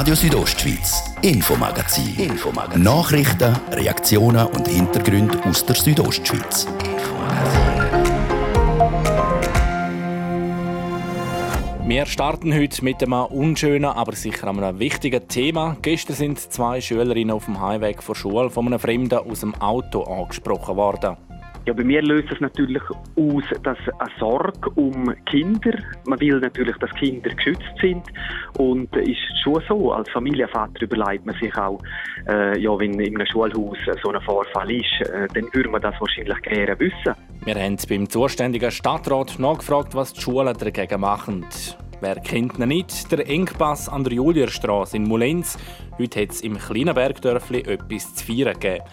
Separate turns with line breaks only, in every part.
Radio Südostschweiz, Infomagazin. Infomagazin. Nachrichten, Reaktionen und Hintergründe aus der Südostschweiz.
Wir starten heute mit einem unschönen, aber sicher einem wichtigen Thema. Gestern sind zwei Schülerinnen auf dem Heimweg von Schule von einem Fremden aus dem Auto angesprochen worden.
Ja, bei mir löst es natürlich aus, dass eine Sorge um Kinder. Man will natürlich, dass Kinder geschützt sind. Und ist schon so, als Familienvater überlegt man sich auch, äh, ja, wenn in einem Schulhaus so ein Vorfall ist, äh, dann würde man das wahrscheinlich gerne wissen.
Wir haben beim zuständigen Stadtrat nachgefragt, was die Schulen dagegen machen. Wer kennt ihn nicht? Der Engpass an der Julierstraße in Mulenz. Heute hat es im kleinen Bergdörfli etwas zu feiern gegeben.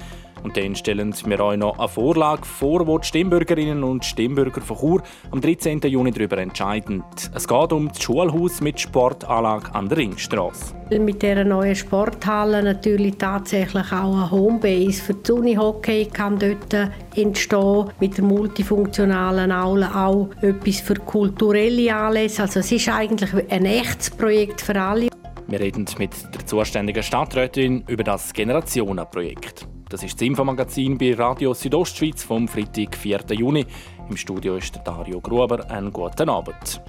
Und dann stellen wir euch noch eine Vorlage vor, wo die Stimmbürgerinnen und Stimmbürger von Chur am 13. Juni darüber entscheiden. Es geht um das Schulhaus mit Sportanlage an der Ringstraße.
Mit dieser neuen Sporthalle natürlich tatsächlich auch eine Homebase für das Unihockey kann dort entstehen. Mit der multifunktionalen Aula auch etwas für kulturelle Anlässe. Also es ist eigentlich ein echtes Projekt für alle.
Wir reden mit der zuständigen Stadträtin über das Generationenprojekt. Das ist das Infomagazin bei Radio Südostschweiz vom Freitag, 4. Juni. Im Studio ist der Dario Gruber. Einen guten Abend.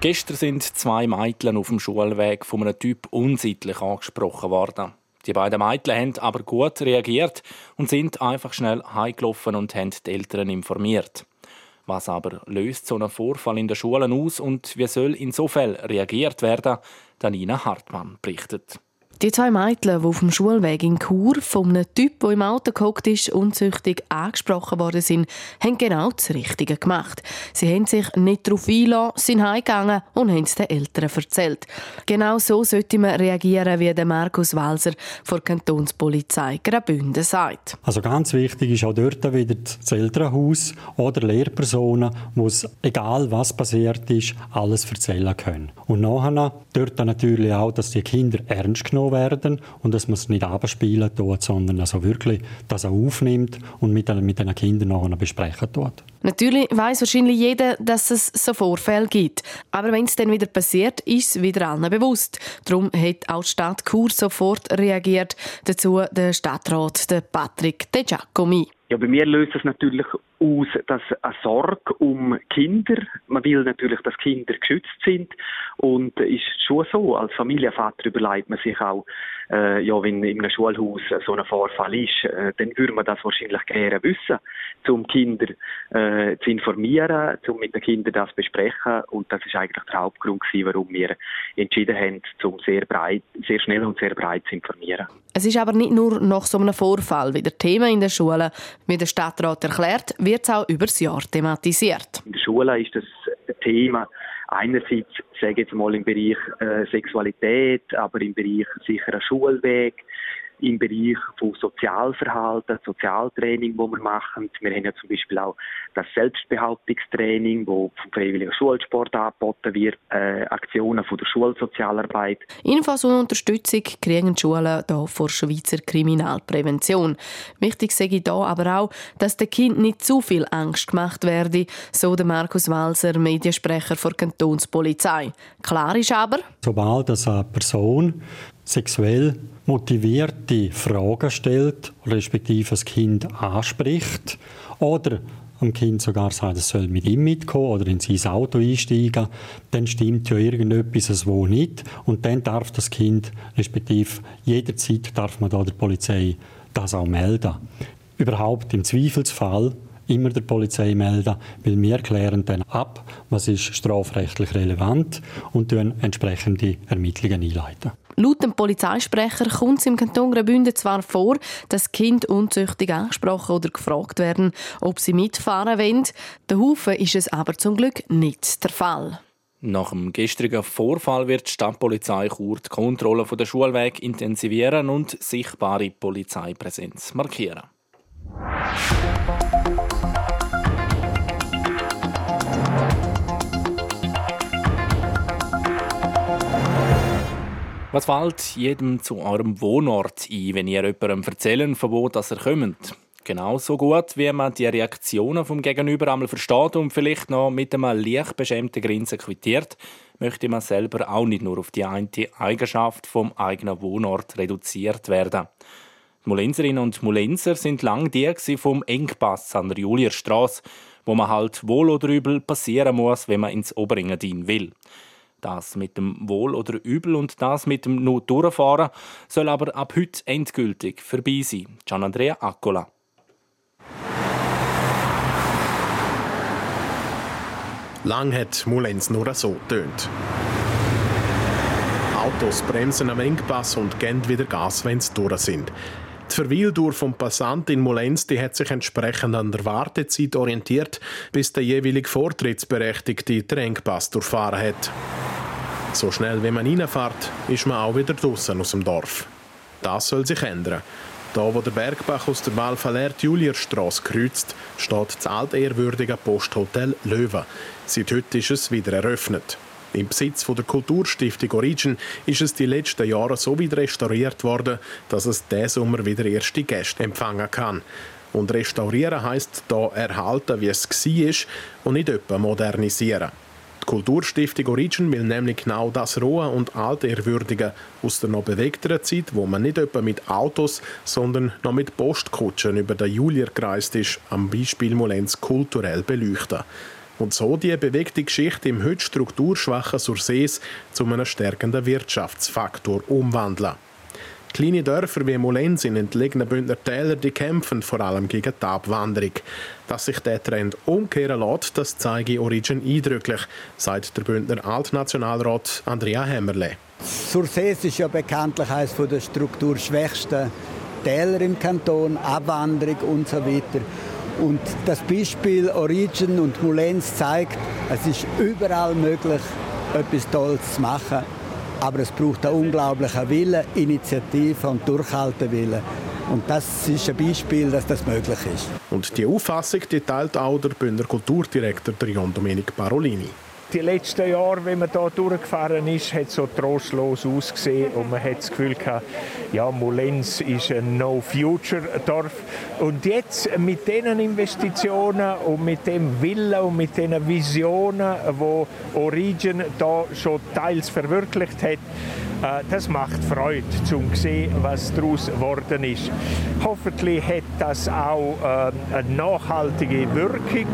Gestern sind zwei Mädchen auf dem Schulweg von einem Typ unsittlich angesprochen worden. Die beiden Mädchen haben aber gut reagiert und sind einfach schnell heimgelaufen und haben die Eltern informiert. Was aber löst so ein Vorfall in den Schulen aus und wie soll insofern reagiert werden? Danina Hartmann berichtet.
Die zwei Mädchen, die auf dem Schulweg in Chur von einem Typ, der im Auto gehockt ist, unzüchtig angesprochen worden sind, haben genau das Richtige gemacht. Sie haben sich nicht darauf eingelassen, sind heimgegangen und haben es den Eltern erzählt. Genau so sollte man reagieren, wie der Markus Walser von der Kantonspolizei Graubünden sagt.
Also ganz wichtig ist auch dort wieder das Elternhaus oder Lehrpersonen, es, egal was passiert ist, alles erzählen können. Und nachher dort natürlich auch, dass die Kinder ernst genommen werden und dass man es nicht abspielen tut, sondern also wirklich das auch aufnimmt und mit, den, mit den Kindern nachher besprechen tut.
Natürlich weiß wahrscheinlich jeder, dass es so Vorfälle gibt. Aber wenn es dann wieder passiert, ist es wieder allen bewusst. Darum hat auch die Stadt Chur sofort reagiert. Dazu der Stadtrat der Patrick De Giacomi.
Ja, bei mir löst es natürlich aus, dass eine Sorge um Kinder. Man will natürlich, dass Kinder geschützt sind und ist schon so. Als Familienvater überlegt man sich auch, äh, ja, wenn in einem Schulhaus so ein Vorfall ist, äh, dann würde man das wahrscheinlich gerne wissen, um Kinder äh, zu informieren, um mit den Kindern das zu besprechen. Und das ist eigentlich der Hauptgrund gewesen, warum wir entschieden haben, um sehr breit, sehr schnell und sehr breit zu informieren.
Es ist aber nicht nur nach so einem Vorfall wieder Thema in der Schule. Wie der Stadtrat erklärt, wird es auch über das Jahr thematisiert.
In der Schule ist das Thema einerseits, sage ich jetzt mal, im Bereich äh, Sexualität, aber im Bereich sicherer Schulweg, im Bereich von Sozialverhalten, Sozialtraining, wo wir machen. Wir haben ja zum Beispiel auch das Selbstbehauptungstraining, wo vom Freiwilligen Schulsport angeboten wird, äh, Aktionen von der Schulsozialarbeit.
Infos und Unterstützung kriegen die Schulen hier vor Schweizer Kriminalprävention. Wichtig sage ich hier aber auch, dass den Kind nicht zu viel Angst gemacht werde, so der Markus Walser, Mediensprecher der Kantonspolizei. Klar ist aber,
sobald eine Person sexuell motivierte Fragen stellt, respektive das Kind anspricht oder dem Kind sogar sagt, es soll mit ihm mitkommen oder in sein Auto einsteigen, dann stimmt ja irgendetwas wo nicht und dann darf das Kind, respektive jederzeit darf man da der Polizei das auch melden. Überhaupt im Zweifelsfall immer der Polizei melden, weil wir klären dann ab, was ist strafrechtlich relevant und dann entsprechende Ermittlungen einleiten.
Laut dem Polizeisprecher kommt es im Kanton Graubünden zwar vor, dass Kinder unzüchtig angesprochen oder gefragt werden, ob sie mitfahren wollen. Der Haufen ist es aber zum Glück nicht der Fall.
Nach dem gestrigen Vorfall wird die Stadtpolizei Chur die Kontrolle der Schulweg intensivieren und sichtbare Polizeipräsenz markieren. Was fällt jedem zu eurem Wohnort ein, wenn ihr jemandem erzählen, von wo das ihr kommt? Genauso gut, wie man die Reaktionen vom Gegenüber einmal versteht und vielleicht noch mit einem leicht beschämten Grinsen quittiert, möchte man selber auch nicht nur auf die eine Eigenschaft vom eigenen Wohnort reduziert werden. Die Mulenserinnen und Mulenser sind lang die vom Engpass an der Julierstraße, wo man halt wohl oder übel passieren muss, wenn man ins Oberengadin will. Das mit dem Wohl oder Übel und das mit dem nur Durchfahren soll aber ab heute endgültig vorbei sein. Gian Andrea Accola.
Lang hat Mulenz nur so tönt. Autos bremsen am Engpass und geben wieder Gas, wenn sie durch sind. Die Verweildauer vom Passant in Molenz die hat sich entsprechend an der Wartezeit orientiert, bis der jeweilige Vortrittsberechtigte den Engpass durchfahren hat. So schnell wie man reinfährt, ist man auch wieder draußen aus dem Dorf. Das soll sich ändern. Da, wo der Bergbach aus der Malfalert Julierstraße kreuzt, steht das altehrwürdige Posthotel Löwe. Seit heute ist es wieder eröffnet. Im Besitz der Kulturstiftung Origin ist es die letzten Jahre so wieder restauriert worden, dass es diesen Sommer wieder erste Gäste empfangen kann. Und restaurieren heißt da erhalten, wie es war und nicht etwa modernisieren. Die Kulturstiftung Origin will nämlich genau das Rohe und Altehrwürdige aus der noch bewegteren Zeit, wo man nicht etwa mit Autos, sondern noch mit Postkutschen über den Julier ist, am Beispiel Molenz kulturell beleuchten und so die bewegte Geschichte im heute strukturschwachen Sursees zu einem stärkenden Wirtschaftsfaktor umwandeln. Kleine Dörfer wie Molenz in entlegenen Bündner Tälern die kämpfen vor allem gegen die Abwanderung. Dass sich der Trend umkehren lässt, das zeige Origin eindrücklich, sagt der Bündner Altnationalrat Andrea Hämmerle.
Sursees ist ja bekanntlich eines der strukturschwächsten Täler im Kanton, Abwanderung und so weiter. Und das Beispiel Origin und Mulenz zeigt, es ist überall möglich, etwas Tolles zu machen. Aber es braucht einen unglaublichen Willen, Initiative und Durchhaltewillen. Und das ist ein Beispiel, dass das möglich ist.
Und die Auffassung teilt auch der Bündner Kulturdirektor Jon Domenic Parolini
die letzten Jahre, wenn man hier durchgefahren ist, hat es so trostlos ausgesehen und man hat das Gefühl gehabt, ja, Molenz ist ein No-Future-Dorf. Und jetzt mit diesen Investitionen und mit dem Willen und mit diesen Visionen, wo Origin da schon teils verwirklicht hat, äh, das macht Freude, zum sehen, was daraus geworden ist. Hoffentlich hat das auch äh, eine nachhaltige Wirkung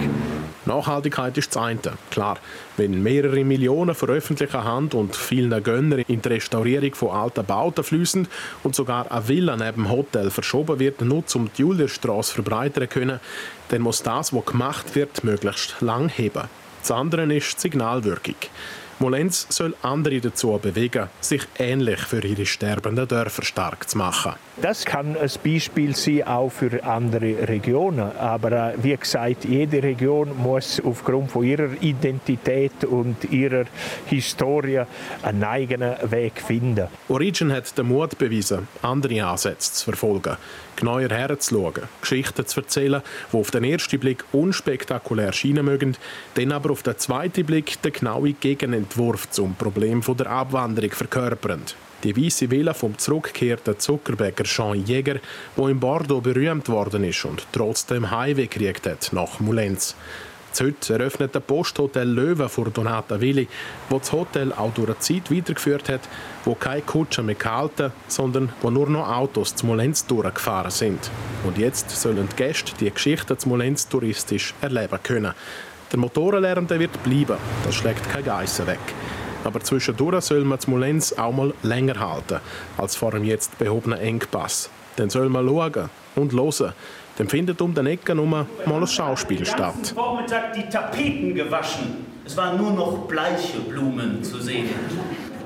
Nachhaltigkeit ist das eine. Klar, wenn mehrere Millionen von öffentlicher Hand und vielen Gönnern in die Restaurierung von alten Bauten fließen und sogar eine Villa neben dem Hotel verschoben wird, nur um die Julierstraße verbreitern können, dann muss das, was gemacht wird, möglichst lang heben. Das andere ist die Signalwirkung. Molenz soll andere dazu bewegen, sich ähnlich für ihre sterbenden Dörfer stark zu machen.
Das kann ein Beispiel sein auch für andere Regionen. Aber äh, wie gesagt, jede Region muss aufgrund von ihrer Identität und ihrer Historie einen eigenen Weg finden.
Origin hat den Mut bewiesen, andere Ansätze zu verfolgen, genauer herzuschauen, Geschichten zu erzählen, die auf den ersten Blick unspektakulär scheinen mögen, dann aber auf den zweiten Blick den genauen Gegenentwurf zum Problem der Abwanderung verkörpern. Die weiße Villa vom zurückgekehrten Zuckerbäcker Jean Jäger, wo in Bordeaux berühmt worden ist und trotzdem Heimweh gekriegt hat nach Mulenz. Heute eröffnet der Posthotel Löwe vor Donata Willi, wo das Hotel auch durch eine Zeit weitergeführt hat, wo keine Kutschen mehr gehalten, sondern wo nur noch Autos zum Molenz durchgefahren sind. Und jetzt sollen die Gäste die Geschichte zum Molenz touristisch erleben können. Der Motorenlärm wird bleiben, das schlägt keine Geissen weg. Aber zwischendurch soll man Molenz auch mal länger halten, als vor dem jetzt behobenen Engpass. Dann soll man schauen und hören. Dann findet um den Ecken herum mal ein Schauspiel statt.
Am Vormittag die Tapeten gewaschen. Es waren nur noch bleiche Blumen zu sehen.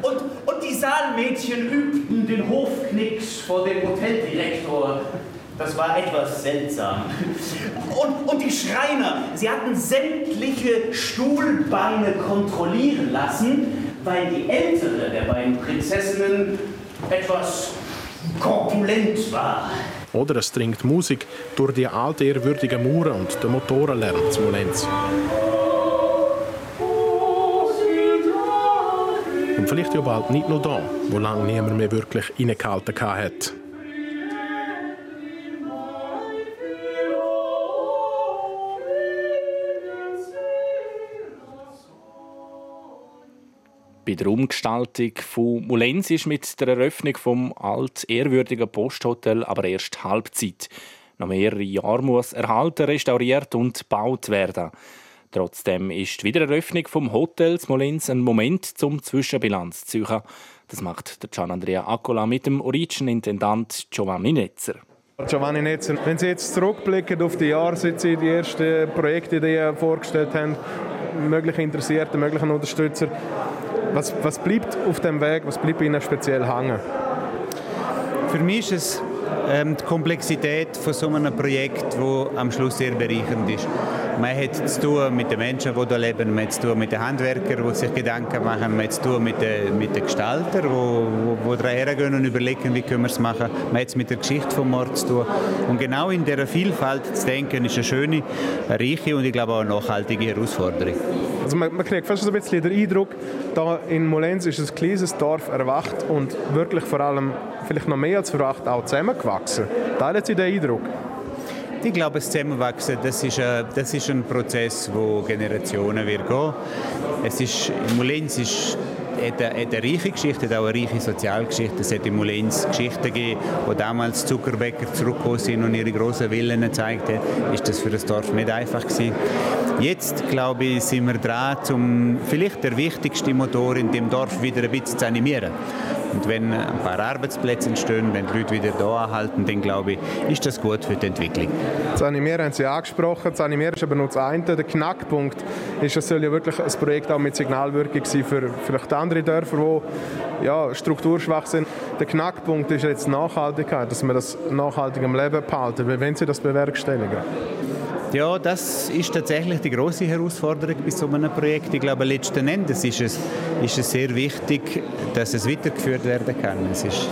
Und, und die Saalmädchen übten den Hofknicks vor dem Hoteldirektor. Das war etwas seltsam. Und, und die Schreiner, sie hatten sämtliche Stuhlbeine kontrollieren lassen, weil die ältere der beiden Prinzessinnen etwas korpulent war.
Oder es dringt Musik durch die altehrwürdigen Mauern und den Motorenlärm zu Molenz. Und vielleicht ja bald nicht nur da, wo lange niemand mehr wirklich reingehalten hat.
Bei der Umgestaltung von Mulenz ist mit der Eröffnung vom altehrwürdigen Posthotel aber erst Halbzeit. Noch mehrere Jahre muss erhalten, restauriert und gebaut werden. Trotzdem ist die Wiedereröffnung vom Hotels Molins ein Moment zum Zwischenbilanz zu ziehen. Das macht der Gian Andrea Accola mit dem Origin-Intendant Giovanni Netzer.
Giovanni Netzer, wenn Sie jetzt zurückblicken auf die Jahre, seit Sie die ersten Projektideen vorgestellt haben, mögliche Interessierte, möglichen Unterstützer, was, was bleibt auf dem Weg, was bleibt Ihnen speziell hängen?
Für mich ist es ähm, die Komplexität von so einem Projekt, das am Schluss sehr bereichernd ist. Man hat zu tun mit den Menschen, die hier leben, man hat zu tun mit den Handwerkern, die sich Gedanken machen, man hat zu tun mit den, mit den Gestaltern, die, die hergehen und überlegen, wie können wir es machen. Man hat es mit der Geschichte des Mords zu tun. Und genau in dieser Vielfalt zu denken, ist eine schöne, eine reiche und ich glaube auch eine nachhaltige Herausforderung.
Also man, man kriegt fast ein bisschen den Eindruck, da in Molenz ist ein kleines Dorf erwacht und wirklich vor allem, vielleicht noch mehr als erwacht, auch zusammengewachsen. Teilen Sie den Eindruck?
Ich glaube, das Zusammenwachsen, das ist, ein, das ist ein Prozess, wo Generationen wird gehen. Es ist, Molenz ist hat eine, hat eine reiche Geschichte, hat auch eine reiche Sozialgeschichte. Es hat in Molenz Geschichten gegeben, wo damals Zuckerbäcker zurückgekommen sind und ihre grossen Willen gezeigt haben. Ist das für das Dorf nicht einfach gewesen. Jetzt, glaube ich, sind wir dran, um vielleicht der wichtigste Motor in dem Dorf wieder ein bisschen zu animieren. Und wenn ein paar Arbeitsplätze entstehen, wenn die Leute wieder da anhalten, dann glaube ich, ist das gut für die Entwicklung.
Das Animieren haben Sie angesprochen. Das Animieren ist aber nur das eine. Der Knackpunkt ist, es soll ja wirklich ein Projekt auch mit Signalwirkung sein für vielleicht andere Dörfer, die ja, strukturschwach sind. Der Knackpunkt ist jetzt Nachhaltigkeit, dass wir das nachhaltig im Leben behalten. Wie wollen Sie das bewerkstelligen?
Ja, das ist tatsächlich die große Herausforderung bei so einem Projekt. Ich glaube, letzten Endes ist es, ist es sehr wichtig, dass es weitergeführt werden kann. Es ist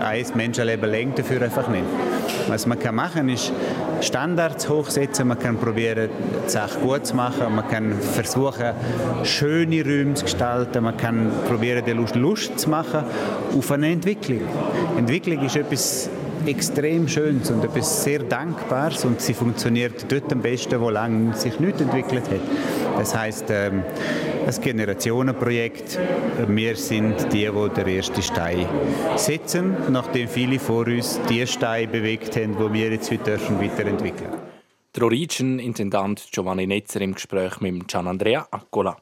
ein Menschenleben lang dafür einfach nicht. Was man kann machen ist Standards hochsetzen, man kann probieren, die Sache gut zu machen, man kann versuchen, schöne Räume zu gestalten, man kann probieren, die Lust, Lust zu machen auf eine Entwicklung. Entwicklung ist etwas extrem Schönes und etwas sehr Dankbares und sie funktioniert dort am besten, wo lange sich nichts entwickelt hat. Das heißt, ähm, ein Generationenprojekt. Wir sind die, die den ersten Stein setzen, nachdem viele vor uns die Steine bewegt haben, die wir jetzt wieder weiterentwickeln dürfen.
Der Origin-Intendant Giovanni Netzer im Gespräch mit Gian Andrea Accola.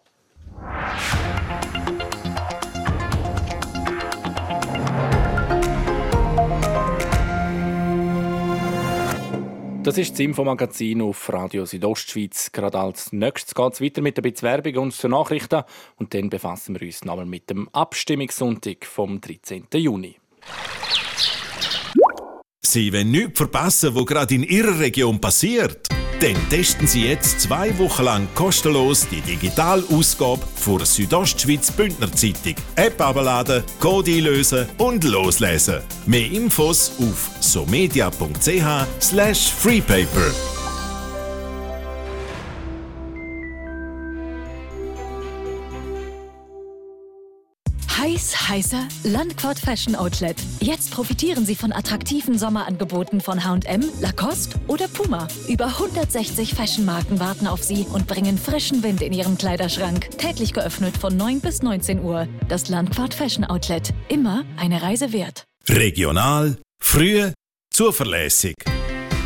Das ist das Infomagazin auf Radio Südostschweiz. Gerade als nächstes geht es weiter mit ein bisschen Werbung und zu Nachrichten. Und dann befassen wir uns nochmal mit dem Abstimmungssonntag vom 13. Juni.
Sie wollen nichts verpassen, was gerade in Ihrer Region passiert. Dann testen Sie jetzt zwei Wochen lang kostenlos die Digitalausgabe der Südostschweiz Bündner Zeitung. App abladen, Code einlösen und loslesen. Mehr Infos auf somedia.ch
heißer Landquart Fashion Outlet. Jetzt profitieren Sie von attraktiven Sommerangeboten von H&M, Lacoste oder Puma. Über 160 Fashion-Marken warten auf Sie und bringen frischen Wind in Ihren Kleiderschrank. Täglich geöffnet von 9 bis 19 Uhr. Das Landquart Fashion Outlet. Immer eine Reise wert.
Regional, früh, zuverlässig.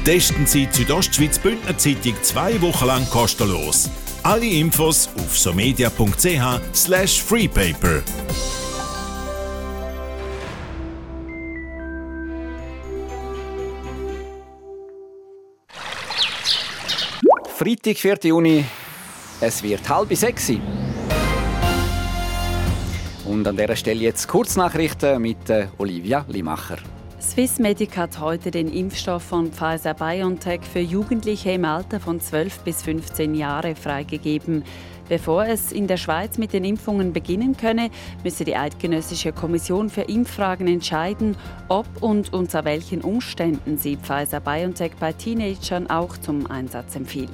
Testen Sie Südostschweiz Bündner Zeitung zwei Wochen lang kostenlos. Alle Infos auf somedia.ch slash freepaper.
Freitag, 4. Juni. Es wird halb sechs. Und an dieser Stelle jetzt Kurznachrichten mit äh, Olivia Limacher.
Swissmedic hat heute den Impfstoff von Pfizer BioNTech für Jugendliche im Alter von 12 bis 15 Jahre freigegeben. Bevor es in der Schweiz mit den Impfungen beginnen könne, müsse die Eidgenössische Kommission für Impffragen entscheiden, ob und unter welchen Umständen sie Pfizer BioNTech bei Teenagern auch zum Einsatz empfiehlt.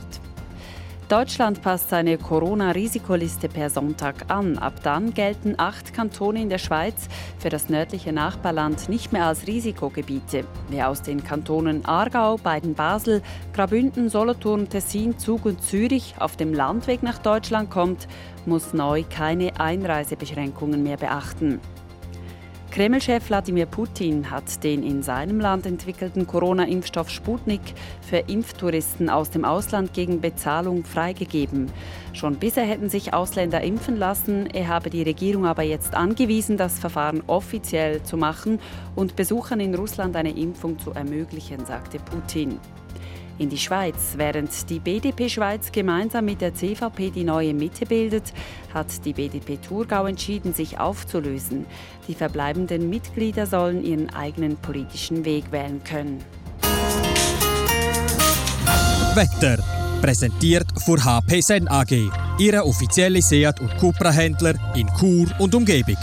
Deutschland passt seine Corona-Risikoliste per Sonntag an. Ab dann gelten acht Kantone in der Schweiz für das nördliche Nachbarland nicht mehr als Risikogebiete. Wer aus den Kantonen Aargau, Baden-Basel, Graubünden, Solothurn, Tessin, Zug und Zürich auf dem Landweg nach Deutschland kommt, muss neu keine Einreisebeschränkungen mehr beachten. Kreml-Chef Wladimir Putin hat den in seinem Land entwickelten Corona-Impfstoff Sputnik für Impftouristen aus dem Ausland gegen Bezahlung freigegeben. Schon bisher hätten sich Ausländer impfen lassen. Er habe die Regierung aber jetzt angewiesen, das Verfahren offiziell zu machen und Besuchern in Russland eine Impfung zu ermöglichen, sagte Putin in die Schweiz. Während die BDP Schweiz gemeinsam mit der CVP die neue Mitte bildet, hat die BDP Thurgau entschieden, sich aufzulösen. Die verbleibenden Mitglieder sollen ihren eigenen politischen Weg wählen können.
Wetter präsentiert von HP Sen AG, Ihre offizielle Seat- und Cupra-Händler in Chur und Umgebung.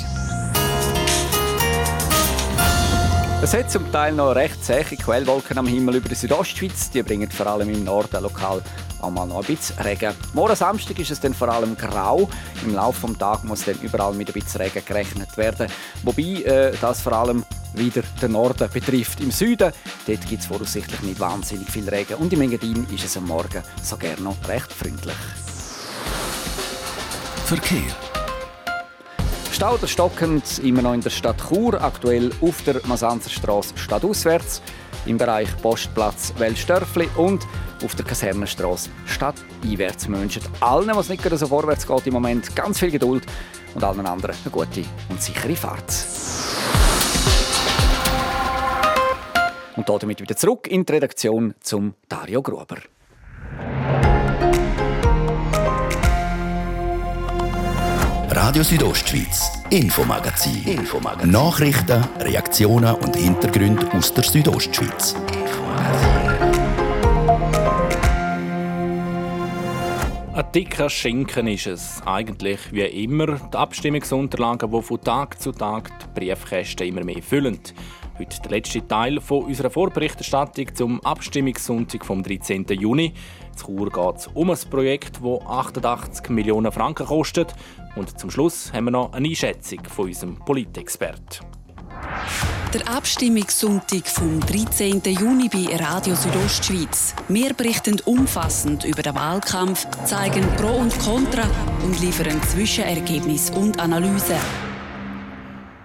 Es hat zum Teil noch recht zähe Quellwolken am Himmel über der Südostschweiz. Die bringen vor allem im Norden lokal auch mal noch ein bisschen Regen. Morgen Samstag ist es dann vor allem grau. Im Laufe des Tages muss dann überall mit ein bisschen Regen gerechnet werden. Wobei äh, das vor allem wieder den Norden betrifft. Im Süden gibt es voraussichtlich nicht wahnsinnig viel Regen. Und im Engadin ist es am Morgen so gerne noch recht freundlich.
Verkehr.
Stau oder stockend immer noch in der Stadt Chur, aktuell auf der Masanzerstraße stadtauswärts, im Bereich Postplatz Wellstörfli und auf der Kasernenstraße stadteinwärts wünschen allen, was nicht so vorwärts geht im Moment, ganz viel Geduld und allen anderen eine gute und sichere Fahrt. Und damit wieder zurück in die Redaktion zum Dario Gruber.
Radio Südostschweiz, Infomagazin. Infomagazin. Nachrichten, Reaktionen und Hintergründe aus der Südostschweiz.
Ein dicker Schinken ist es. Eigentlich wie immer die Abstimmungsunterlagen, die von Tag zu Tag die Briefkästen immer mehr füllen. Heute der letzte Teil von unserer Vorberichterstattung zum Abstimmungssonntag vom 13. Juni. In Chur geht es um ein Projekt, das 88 Millionen Franken kostet. Und zum Schluss haben wir noch eine Einschätzung von unserem Politexpert.
Der Abstimmungssonntag vom 13. Juni bei Radio Südostschweiz. Wir berichten umfassend über den Wahlkampf, zeigen Pro und Contra und liefern Zwischenergebnis und Analyse.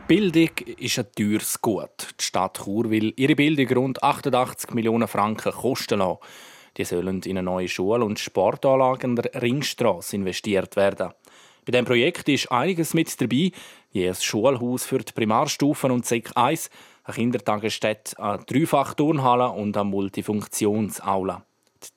Bildung ist ein teures Gut. Die Stadt Chur will ihre Bildung rund 88 Millionen Franken kosten lassen. Die sollen in eine neue Schule und Sportanlagen der Ringstraße investiert werden. Bei diesem Projekt ist einiges mit dabei, wie ein Schulhaus für die Primarstufen und Sek 1, eine Kindertagesstätte, eine Dreifach-Turnhalle und eine Multifunktionsaula.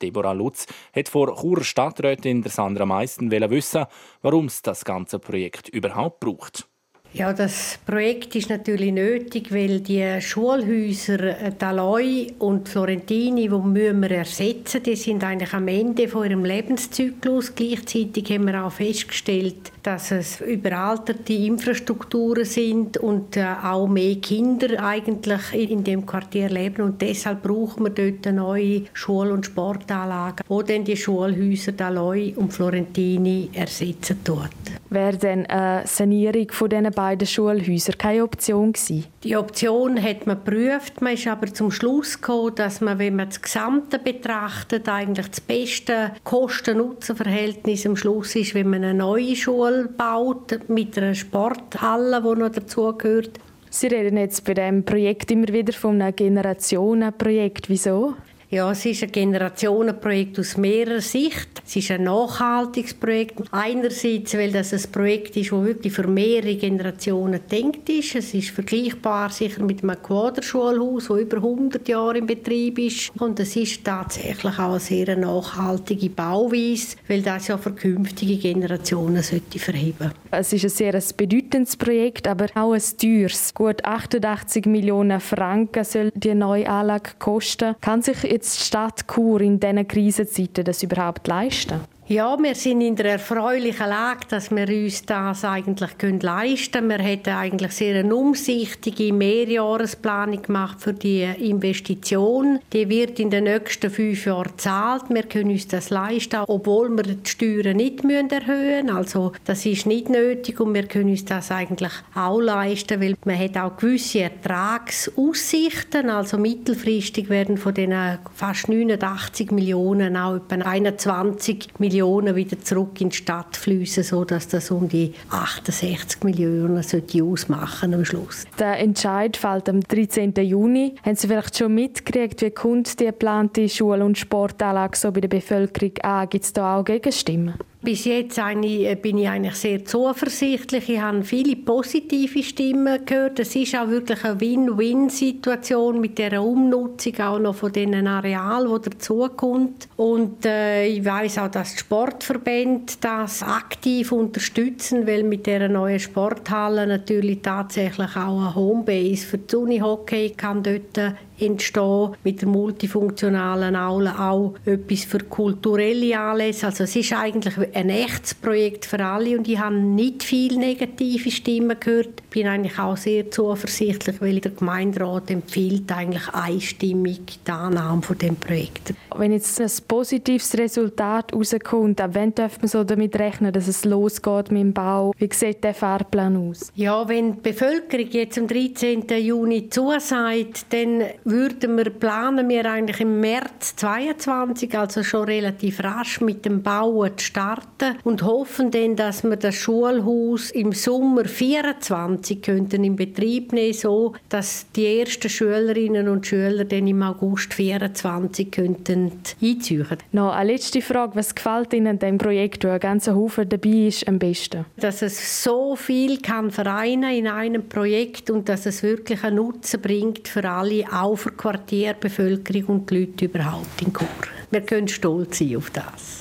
Deborah Lutz hat vor Churer Stadträtin Sandra Meisten wissen, warum es das ganze Projekt überhaupt braucht.
Ja, das Projekt ist natürlich nötig, weil die Schulhäuser äh, Daloi und Florentini, die müssen wir ersetzen, die sind eigentlich am Ende von ihrem Lebenszyklus. Gleichzeitig haben wir auch festgestellt, dass es überalterte Infrastrukturen sind und äh, auch mehr Kinder eigentlich in dem Quartier leben und deshalb brauchen wir dort neue Schul- und Sportanlagen, wo dann die Schulhäuser Daloi und Florentini ersetzen tut.
Wäre denn eine Sanierung von diesen beiden Schulhäusern keine Option gewesen?
Die Option hat man geprüft, man ist aber zum Schluss gekommen, dass man, wenn man das Gesamte betrachtet, eigentlich das beste Kosten-Nutzen-Verhältnis am Schluss ist, wenn man eine neue Schule baut mit einer Sporthalle, die noch dazugehört.
Sie reden jetzt bei diesem Projekt immer wieder von einem Generationenprojekt. Wieso?
Ja, es ist ein Generationenprojekt aus mehrerer Sicht. Es ist ein nachhaltiges Projekt. Einerseits, weil das ein Projekt ist, das wirklich für mehrere Generationen denkt ist. Es ist vergleichbar sicher mit einem Quaderschulhaus, das über 100 Jahre in Betrieb ist. Und es ist tatsächlich auch eine sehr nachhaltige Bauweise, weil das ja für künftige Generationen sollte verheben.
Es ist ein sehr bedeutendes Projekt, aber auch ein teures. Gut 88 Millionen Franken soll die neue Anlage kosten. Kann sich jetzt die Stadt Chur in diesen Krisenzeiten das überhaupt leisten?
Ja, wir sind in der erfreulichen Lage, dass wir uns das eigentlich leisten können. Wir hätten eigentlich sehr eine umsichtige Mehrjahresplanung gemacht für die Investition. Die wird in den nächsten fünf Jahren gezahlt. Wir können uns das leisten, obwohl wir die Steuern nicht erhöhen müssen. Also das ist nicht nötig und wir können uns das eigentlich auch leisten, weil man hat auch gewisse Ertragsaussichten. Also mittelfristig werden von den fast 89 Millionen auch etwa 21 Millionen Millionen wieder zurück in die Stadt fließen, sodass das um die 68 Millionen sollte ausmachen am Schluss.
Der Entscheid fällt am 13. Juni. Haben Sie vielleicht schon mitgekriegt, wie kommt die geplante Schul- und Sportanlage so bei der Bevölkerung an? Gibt es da auch Gegenstimmen?
Bis jetzt äh, bin ich eigentlich sehr zuversichtlich. Ich habe viele positive Stimmen gehört. Es ist auch wirklich eine Win-Win-Situation mit der Umnutzung auch noch von den Areal, wo dazukommt. Und äh, ich weiß auch, dass die Sportverbände das aktiv unterstützen, weil mit der neuen Sporthalle natürlich tatsächlich auch eine Homebase für das Unihockey kann dort entstehen mit der multifunktionalen Aula auch etwas für kulturelle Anlässe. Also es ist eigentlich ein echtes Projekt für alle und ich habe nicht viele negative Stimmen gehört. Ich bin eigentlich auch sehr zuversichtlich, weil der Gemeinderat empfiehlt eigentlich einstimmig die Annahme von dem Projekt.
Wenn jetzt ein positives Resultat rauskommt, ab wann darf man so damit rechnen, dass es losgeht mit dem Bau? Wie sieht der Fahrplan aus?
Ja, wenn die Bevölkerung jetzt am 13. Juni zusagt, dann würden wir planen wir eigentlich im März 22, also schon relativ rasch mit dem Bauen zu starten und hoffen dann, dass wir das Schulhaus im Sommer 24 könnten in Betrieb nehmen, so dass die ersten Schülerinnen und Schüler dann im August 24 könnten einziehen.
Noch eine letzte Frage: Was gefällt Ihnen an dem Projekt, wo ein ganzer Haufen dabei ist, am besten?
Dass es so viel kann vereinen in einem Projekt und dass es wirklich einen Nutzen bringt für alle, auch für Quartierbevölkerung und die Leute überhaupt in Chur. Wir können stolz sein auf das.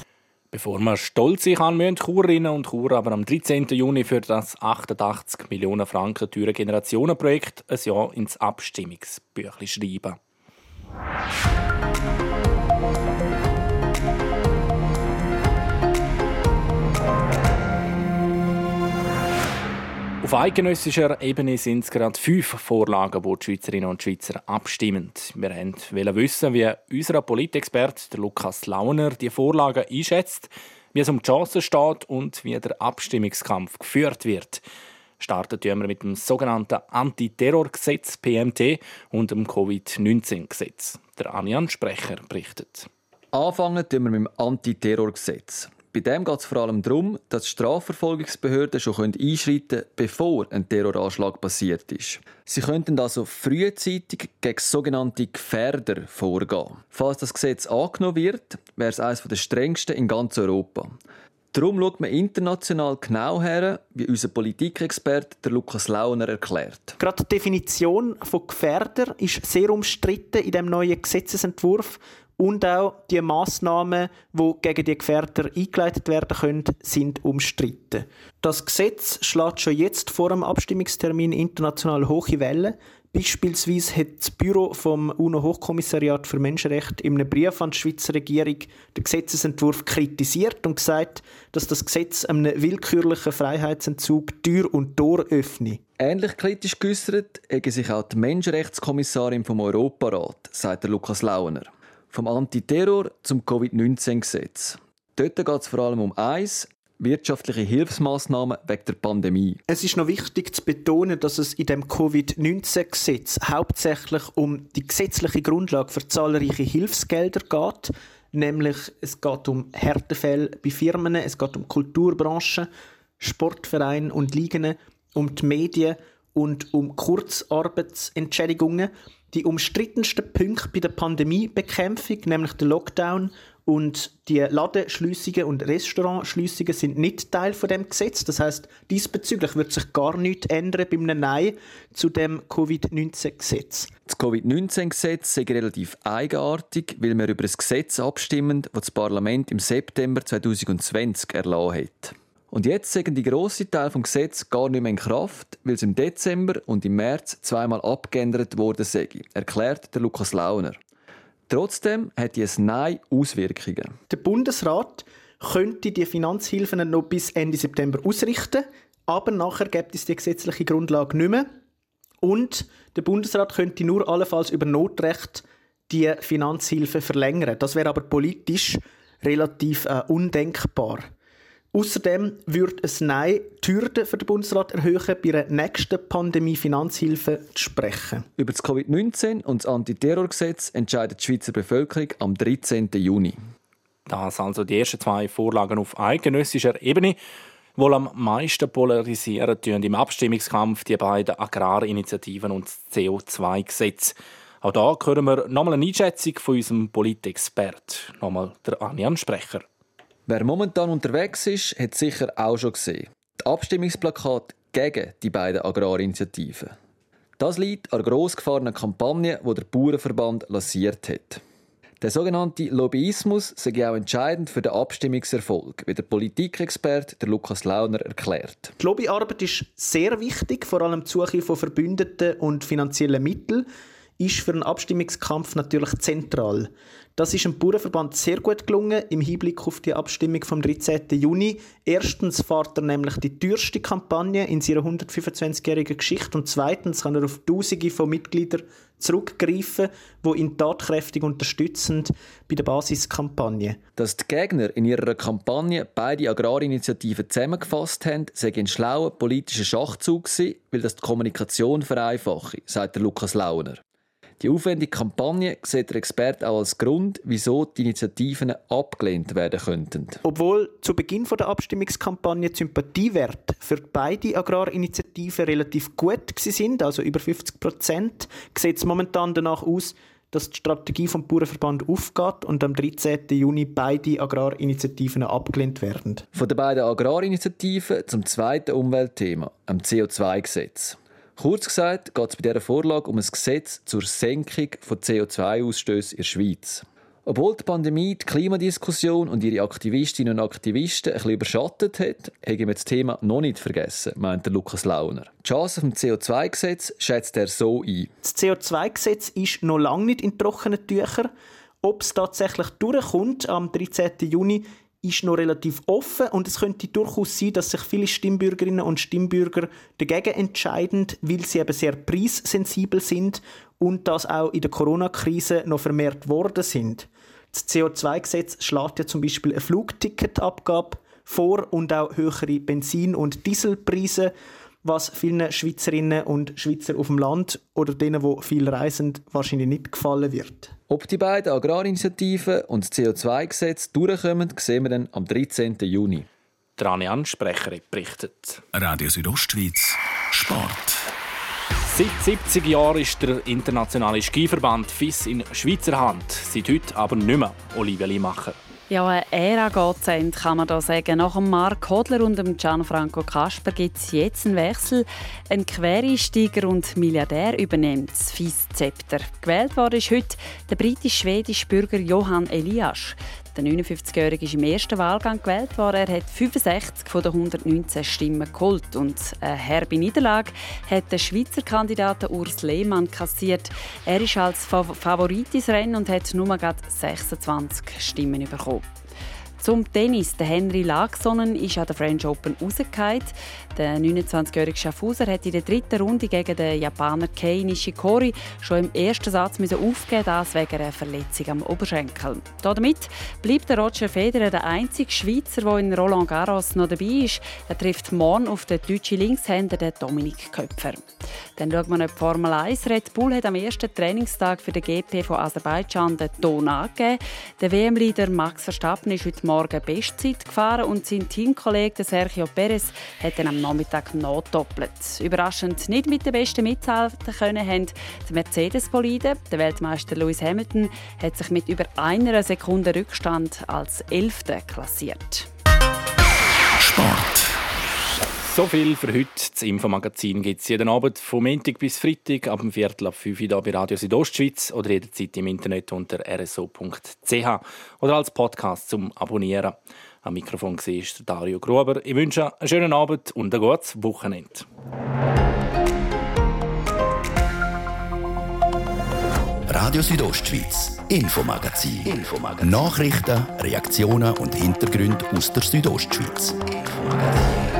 Bevor man stolz sein kann, müssen Churerinnen und Churer aber am 13. Juni für das 88 Millionen Franken teure Generationenprojekt ein Jahr ins Abstimmungsbüchlein schreiben. Auf eidgenössischer Ebene sind es gerade fünf Vorlagen, wo die Schweizerinnen und Schweizer abstimmen. Wir wollen wissen, wie unser Politexperte Lukas Launer die Vorlagen einschätzt, wie es um die Chancen steht und wie der Abstimmungskampf geführt wird. Starten wir mit dem sogenannten Antiterrorgesetz PMT und dem Covid-19-Gesetz. Der Anian Sprecher berichtet.
Anfangen wir mit dem Antiterrorgesetz. Bei dem geht es vor allem darum, dass Strafverfolgungsbehörden schon einschreiten können, bevor ein Terroranschlag passiert ist. Sie könnten also frühzeitig gegen sogenannte Gefährder vorgehen. Falls das Gesetz angenommen wird, wäre es eines der strengsten in ganz Europa. Darum schaut man international genau her, wie unser Politikexperte Lukas Launer erklärt.
Gerade die Definition von Gefährder ist sehr umstritten in dem neuen Gesetzesentwurf und auch die Massnahmen, die gegen die Gefährder eingeleitet werden können, sind umstritten. Das Gesetz schlägt schon jetzt vor dem Abstimmungstermin international hohe Wellen. Beispielsweise hat das Büro vom UNO-Hochkommissariat für Menschenrechte in einem Brief an die Schweizer Regierung den Gesetzesentwurf kritisiert und gesagt, dass das Gesetz einem willkürlichen Freiheitsentzug Tür und Tor öffne.
Ähnlich kritisch geäußert hat sich auch die Menschenrechtskommissarin vom Europarat, sagt Lukas Launer. Vom Antiterror zum Covid-19-Gesetz. Dort geht es vor allem um eins, wirtschaftliche Hilfsmaßnahmen wegen der Pandemie.
Es ist noch wichtig zu betonen, dass es in dem Covid-19-Gesetz hauptsächlich um die gesetzliche Grundlage für zahlreiche Hilfsgelder geht. Nämlich es geht um Härtefälle bei Firmen, es geht um Kulturbranchen, Sportvereine und Ligen, um die Medien und um Kurzarbeitsentschädigungen die umstrittensten Punkte bei der Pandemiebekämpfung, nämlich der Lockdown und die Ladenschliessungen und Restaurantschliessungen sind nicht Teil von dem Gesetz. Das heißt, diesbezüglich wird sich gar nichts ändern beim Nein zu dem Covid-19-Gesetz.
Das Covid-19-Gesetz ist relativ eigenartig, weil wir über ein Gesetz abstimmen, das das Parlament im September 2020 erlassen hat. Und jetzt sagen die grosse Teil vom Gesetz gar nicht mehr in Kraft, weil es im Dezember und im März zweimal abgeändert wurde, erklärt der Lukas Launer. Trotzdem hat dieses Nein Auswirkungen.
Der Bundesrat könnte die Finanzhilfen noch bis Ende September ausrichten, aber nachher gibt es die gesetzliche Grundlage nicht mehr. Und der Bundesrat könnte nur allenfalls über Notrecht die Finanzhilfe verlängern. Das wäre aber politisch relativ äh, undenkbar. Außerdem würde es Nein die Hürden für den Bundesrat erhöhen, bei einer nächsten Pandemie-Finanzhilfe zu sprechen.
Über das Covid-19 und das Antiterrorgesetz entscheidet die Schweizer Bevölkerung am 13. Juni.
Das also die ersten zwei Vorlagen auf eidgenössischer Ebene. Wohl am meisten polarisieren tun im Abstimmungskampf die beiden Agrarinitiativen und das CO2-Gesetz. Auch da hören wir nochmal eine Einschätzung von unserem Politexpert, nochmal der Anjan Sprecher.
Wer momentan unterwegs ist, hat sicher auch schon gesehen. Die Abstimmungsplakate gegen die beiden Agrarinitiativen. Das liegt an der grossgefahrenen Kampagne, die der Bauernverband lanciert hat. Der sogenannte Lobbyismus sei auch entscheidend für den Abstimmungserfolg, wie der Politikexperte Lukas Launer erklärt.
Die Lobbyarbeit ist sehr wichtig, vor allem die Suche von Verbündeten und finanziellen Mitteln ist für einen Abstimmungskampf natürlich zentral. Das ist dem Bauernverband sehr gut gelungen im Hinblick auf die Abstimmung vom 13. Juni. Erstens fährt er nämlich die teuerste Kampagne in seiner 125-jährigen Geschichte und zweitens kann er auf Tausende von Mitgliedern zurückgreifen, die ihn tatkräftig unterstützen bei der Basiskampagne.
Dass die Gegner in ihrer Kampagne beide Agrarinitiativen zusammengefasst haben, sei ein schlauer politischer Schachzug gewesen, weil das die Kommunikation vereinfache, sagt Lukas Launer. Die aufwendige Kampagne sieht der Experte auch als Grund, wieso die Initiativen abgelehnt werden könnten.
Obwohl zu Beginn der Abstimmungskampagne die Sympathiewerte für beide Agrarinitiativen relativ gut sind, also über 50 Prozent, sieht es momentan danach aus, dass die Strategie vom Bauernverband aufgeht und am 13. Juni beide Agrarinitiativen abgelehnt werden.
Von den beiden Agrarinitiativen zum zweiten Umweltthema, am CO2-Gesetz. Kurz gesagt geht es bei dieser Vorlage um ein Gesetz zur Senkung von CO2-Ausstößen in der Schweiz. Obwohl die Pandemie die Klimadiskussion und ihre Aktivistinnen und Aktivisten ein bisschen überschattet hat, haben wir das Thema noch nicht vergessen, meint Lukas Launer. Die Chance vom CO2-Gesetz schätzt er so ein.
Das CO2-Gesetz ist noch lange nicht in trockenen Tüchern. Ob es tatsächlich durchkommt am 13. Juni, ist noch relativ offen und es könnte durchaus sein, dass sich viele Stimmbürgerinnen und Stimmbürger dagegen entscheiden, weil sie eben sehr preissensibel sind und das auch in der Corona-Krise noch vermehrt worden sind. Das CO2-Gesetz schlägt ja zum Beispiel eine Flugticketabgabe vor und auch höhere Benzin- und Dieselpreise was vielen Schweizerinnen und Schweizer auf dem Land oder denen, die viel reisen, wahrscheinlich nicht gefallen wird.
Ob die beiden Agrarinitiativen und das CO2-Gesetz durchkommen, sehen wir dann am 13. Juni.
Der Anne Ansprecher berichtet.
Radio Südostschweiz Sport.
Seit 70 Jahren ist der internationale Skiverband FIS in Schweizer Hand. Seit heute aber nicht mehr Olivia Limacher.
Ja, eine Ära geht zu Ende, kann man da sagen. Nach dem Mark Hodler und dem Gianfranco Kasper gibt es jetzt einen Wechsel. Ein Quereinsteiger und Milliardär übernimmt das FIS-Zepter. Gewählt worden ist heute der britisch-schwedische Bürger Johann Elias. Der 59-Jährige ist im ersten Wahlgang gewählt worden. Er hat 65 von den 119 Stimmen geholt. Und eine herbe Niederlage hat der Schweizer Kandidat Urs Lehmann kassiert. Er ist als Favorit ins Rennen und hat nur 26 Stimmen bekommen. Zum Tennis. Der Henry Lagsonnen ist an der French Open rausgefallen. Der 29-jährige Schaffhauser hat in der dritten Runde gegen den Japaner Kei Nishikori schon im ersten Satz aufgeben das wegen einer Verletzung am Oberschenkel. Damit bleibt der Roger Federer der einzige Schweizer, der in Roland Garros noch dabei ist. Er trifft morgen auf den deutschen Linkshänder Dominik Köpfer. Dann schauen wir noch die Formel 1. Red Bull hat am ersten Trainingstag für den GP von Aserbaidschan den Ton angegeben. Der WM-Leader Max Verstappen ist heute Morgen Bestzeit gefahren und sein Teamkollege Sergio Perez hat dann am Nachmittag nachdoppelt. Überraschend nicht mit den Besten mithalten können haben die Mercedes-Bolide. Der Weltmeister Lewis Hamilton hat sich mit über einer Sekunde Rückstand als Elfter klassiert.
Sport. So viel für heute. Das Infomagazin gibt es jeden Abend vom Montag bis Freitag ab dem Viertel ab 5 Uhr bei Radio Südostschweiz oder jederzeit im Internet unter rso.ch oder als Podcast zum Abonnieren. Am Mikrofon war Dario Gruber. Ich wünsche einen schönen Abend und ein gutes Wochenende.
Radio Südostschweiz Infomagazin. Infomagazin. Nachrichten, Reaktionen und Hintergründe aus der Südostschweiz. Infomagazin.